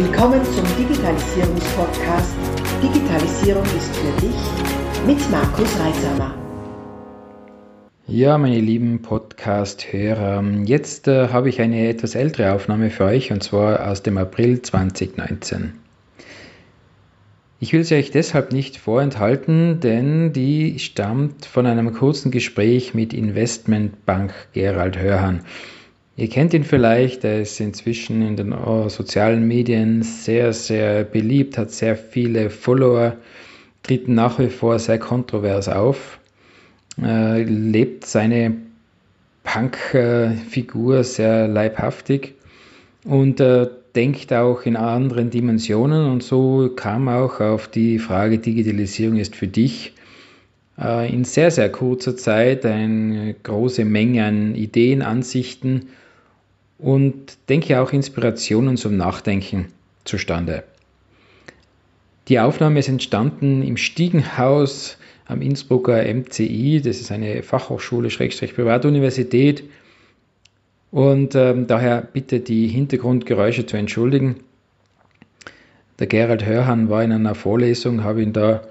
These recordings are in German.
Willkommen zum Digitalisierungspodcast Digitalisierung ist für dich mit Markus Reisamer. Ja, meine lieben Podcast-Hörer, jetzt äh, habe ich eine etwas ältere Aufnahme für euch und zwar aus dem April 2019. Ich will sie euch deshalb nicht vorenthalten, denn die stammt von einem kurzen Gespräch mit Investmentbank Gerald Hörhan. Ihr kennt ihn vielleicht, er ist inzwischen in den oh, sozialen Medien sehr, sehr beliebt, hat sehr viele Follower, tritt nach wie vor sehr kontrovers auf, äh, lebt seine Punk-Figur sehr leibhaftig und äh, denkt auch in anderen Dimensionen und so kam auch auf die Frage Digitalisierung ist für dich äh, in sehr, sehr kurzer Zeit eine große Menge an Ideen, Ansichten und denke auch Inspirationen zum Nachdenken zustande. Die Aufnahme ist entstanden im Stiegenhaus am Innsbrucker MCI, das ist eine Fachhochschule, Schrägstrich Privatuniversität. Und ähm, daher bitte die Hintergrundgeräusche zu entschuldigen. Der Gerald Hörhan war in einer Vorlesung, habe ihn da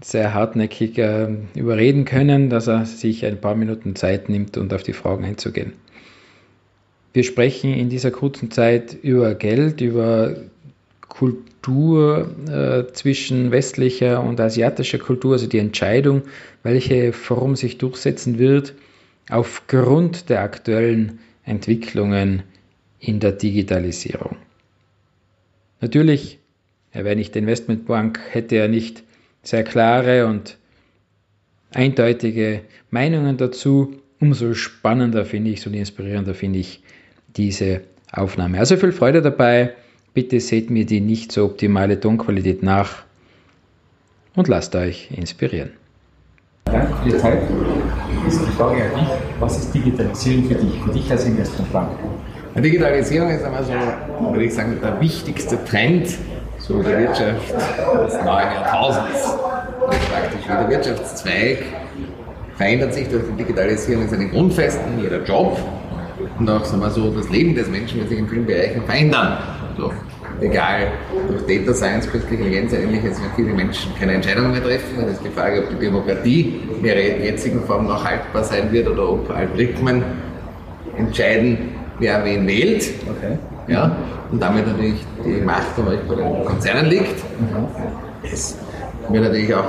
sehr hartnäckig äh, überreden können, dass er sich ein paar Minuten Zeit nimmt, und auf die Fragen einzugehen. Wir sprechen in dieser kurzen Zeit über Geld, über Kultur äh, zwischen westlicher und asiatischer Kultur, also die Entscheidung, welche Form sich durchsetzen wird, aufgrund der aktuellen Entwicklungen in der Digitalisierung. Natürlich, er wäre nicht Investmentbank, hätte er nicht sehr klare und eindeutige Meinungen dazu. Umso spannender finde ich es und inspirierender finde ich diese Aufnahme. Also viel Freude dabei. Bitte seht mir die nicht so optimale Tonqualität nach und lasst euch inspirieren. Danke für die Zeit. Ist die Frage an dich, was ist Digitalisierung für dich, für dich als Investmentbank? Digitalisierung ist einmal so, würde ich sagen, der wichtigste Trend so der Wirtschaft des neuen Jahrtausends. Praktisch jeder Wirtschaftszweig verändert sich durch die Digitalisierung in seinen Grundfesten, jeder Job und auch sagen wir so, das Leben des Menschen wird sich in vielen Bereichen verändern. So, egal, durch Data Science, künstliche Intelligenz ähnliches, werden viele Menschen keine Entscheidungen mehr treffen. Dann ist die Frage, ob die Demokratie in ihrer jetzigen Form noch haltbar sein wird oder ob Algorithmen entscheiden, wer wen wählt. Okay. Ja, und damit natürlich die Macht bei den Konzernen liegt. Mhm. Das wird natürlich auch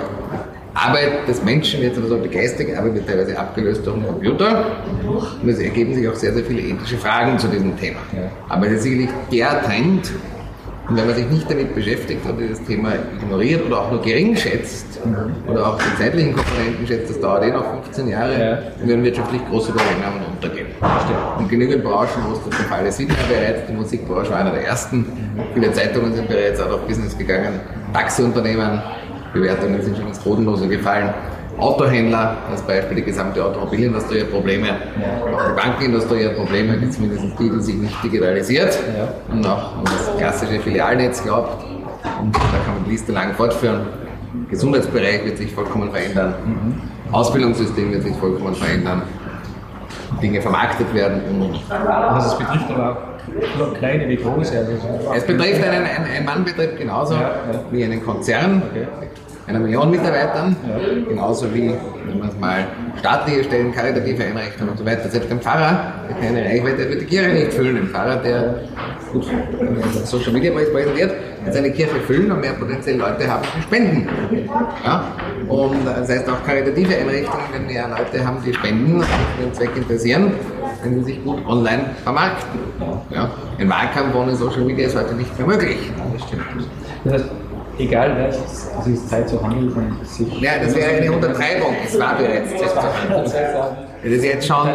Arbeit des Menschen, jetzt also die geistige Arbeit wird teilweise abgelöst durch den Computer. Und es ergeben sich auch sehr, sehr viele ethische Fragen zu diesem Thema. Aber es ist sicherlich der Trend, und wenn man sich nicht damit beschäftigt oder das Thema ignoriert oder auch nur gering schätzt mhm. oder auch die zeitlichen Komponenten schätzt, das dauert eh noch 15 Jahre, ja. dann werden wirtschaftlich große Überlegungen untergehen. Und genügend Branchen, wo es das der Fall ist, sind ja bereits. Die Musikbranche war einer der ersten. Mhm. Viele Zeitungen sind bereits out of business gegangen. Taxiunternehmen, Bewertungen sind schon ins Bodenlose gefallen. Autohändler, als Beispiel die gesamte Automobilindustrie hat Probleme, auch die Bankenindustrie hat Probleme, die zumindest die, die sich nicht digitalisiert ja. und auch an das klassische Filialnetz glaubt. Und da kann man die Liste lang fortführen. Gesundheitsbereich wird sich vollkommen verändern, mhm. Ausbildungssystem wird sich vollkommen verändern, Dinge vermarktet werden und und. Also es betrifft aber auch kleine wie große. Also es betrifft einen, einen, ein Mannbetrieb genauso ja, ja. wie einen Konzern. Okay einer Million Mitarbeitern, ja. genauso wie, wenn man es mal staatliche Stellen, karitative Einrichtungen und so weiter. Selbst ein Pfarrer, der keine Reichweite hat, wird die Kirche nicht füllen. Ein Pfarrer, der gut Social Media präsentiert, wird seine Kirche füllen und mehr potenzielle Leute haben, die spenden. Ja? Und das heißt auch karitative Einrichtungen, wenn mehr Leute haben, die spenden und den Zweck interessieren, können sie sich gut online vermarkten. Ja? Ein Wahlkampf ohne Social Media ist heute nicht mehr möglich. Das stimmt. Das heißt, egal es ist Zeit zu handeln und sich. Ja, das wäre eine Untertreibung. Es war bereits Zeit zu handeln. Das ist jetzt schon.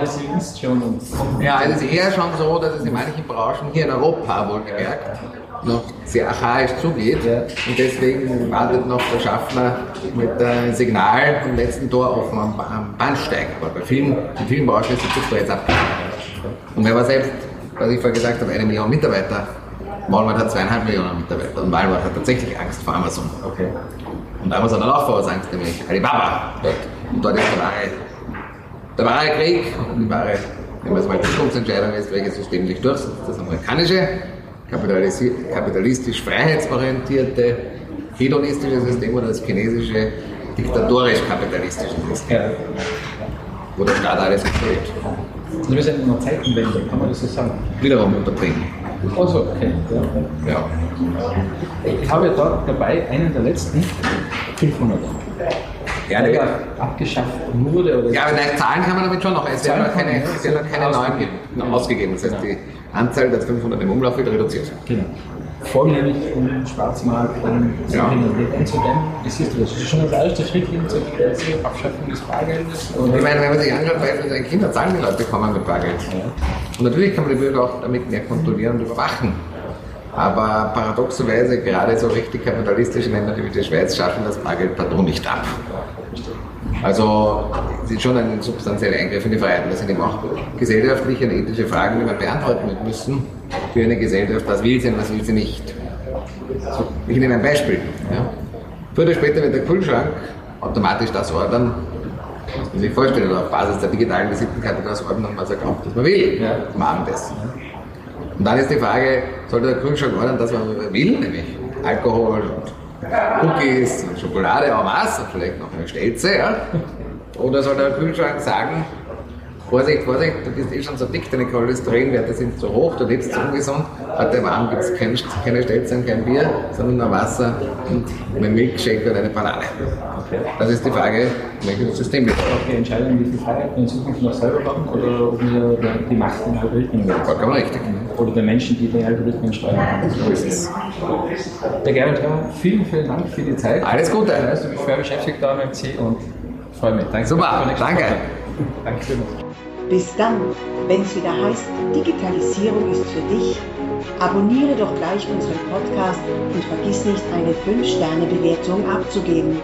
Ja, es ist eher schon so, dass es in manchen Branchen hier in Europa wohlgemerkt noch sehr archaisch zugeht. Und deswegen wartet noch der Schaffner mit dem Signal vom letzten Tor offen am, Bahnsteig. Aber bei vielen, in vielen Branchen ist das bereits abgeschlossen. Und wenn man selbst, was ich vorher gesagt habe, eine Million Mitarbeiter Walmart hat zweieinhalb Millionen Mitarbeiter und Walmart hat tatsächlich Angst vor Amazon. Okay. Und Amazon hat auch vor was Angst, nämlich Alibaba. Und dort ist der wahre, der wahre Krieg und die wahre, wenn man es mal Zukunftsentscheidung ist, welches System sich durchsetzt. Das amerikanische kapitalistisch freiheitsorientierte, hedonistische System oder das chinesische diktatorisch-kapitalistische System. Ja. Wo der Staat alles gefällt. Also wir sind in einer Zeitenwende, kann man das so sagen? Wiederum unterbringen. Also, okay. Ja. ja. Ich habe ja da dabei einen der letzten 500. Ja, der abgeschafft wurde. Oder ja, aber nein, Zahlen kann man damit schon noch. Es werden noch keine, es werden keine neuen ausgegeben. Das heißt, die Anzahl der 500 im Umlauf wird reduziert. Genau vornehmlich um Schwarzmarkt und ja. einzudämmen. Wie siehst du das? Ist das schon das erste Schritt hin zur Abschaffung des Bargeldes? Ich meine, wenn man sich anschaut, beispielsweise Kinder zahlen die Leute kommen mit Bargeld. Ja. Und natürlich kann man die Bürger auch damit mehr kontrollieren und überwachen. Aber paradoxerweise, gerade so richtig kapitalistische Länder wie die Schweiz schaffen das Bargeld Bargeldpardon nicht ab. Also es ist schon ein substanzieller Eingriff in die Freiheit. Das sind eben auch gesellschaftliche und ethische Fragen, die wir beantworten müssen für eine Gesellschaft. Was will sie und was will sie nicht? Ich nehme ein Beispiel. Ja. Früher oder später wird der Kühlschrank automatisch das ordern, was man sich vorstellt, oder auf Basis der digitalen Visitenkarte das ordnen, was er kauft, was man will ja. zum Abendessen. Und dann ist die Frage, sollte der Kühlschrank ordern, das, was man will, nämlich Alkohol, Cookies und Schokolade en masse und vielleicht noch eine Stelze, ja? Oder soll der Kühlschrank sagen, Vorsicht, Vorsicht, du bist eh schon so dick, deine Cholesterinwerte sind zu hoch, du lebst zu ungesund. Heute Abend gibt es kein, keine Stelzen, kein Bier, sondern nur Wasser und ein Milkshake oder eine Banane. Okay. Das ist die Frage, welches System wir brauchen. Okay, entscheiden, wie viel Freiheit wir in Zukunft noch selber haben oder ob wir die Macht in Algorithmen werden. Vollkommen richtig. Oder der Menschen, die die Algorithmen steuern. So ist es. Der Gerald, vielen, vielen Dank für die Zeit. Alles Gute. Ich bin schwer beschäftigt da am MC und freue mich. Danke. Super, danke. Danke schön. Bis dann, wenn es wieder heißt, Digitalisierung ist für dich. Abonniere doch gleich unseren Podcast und vergiss nicht, eine 5-Sterne-Bewertung abzugeben.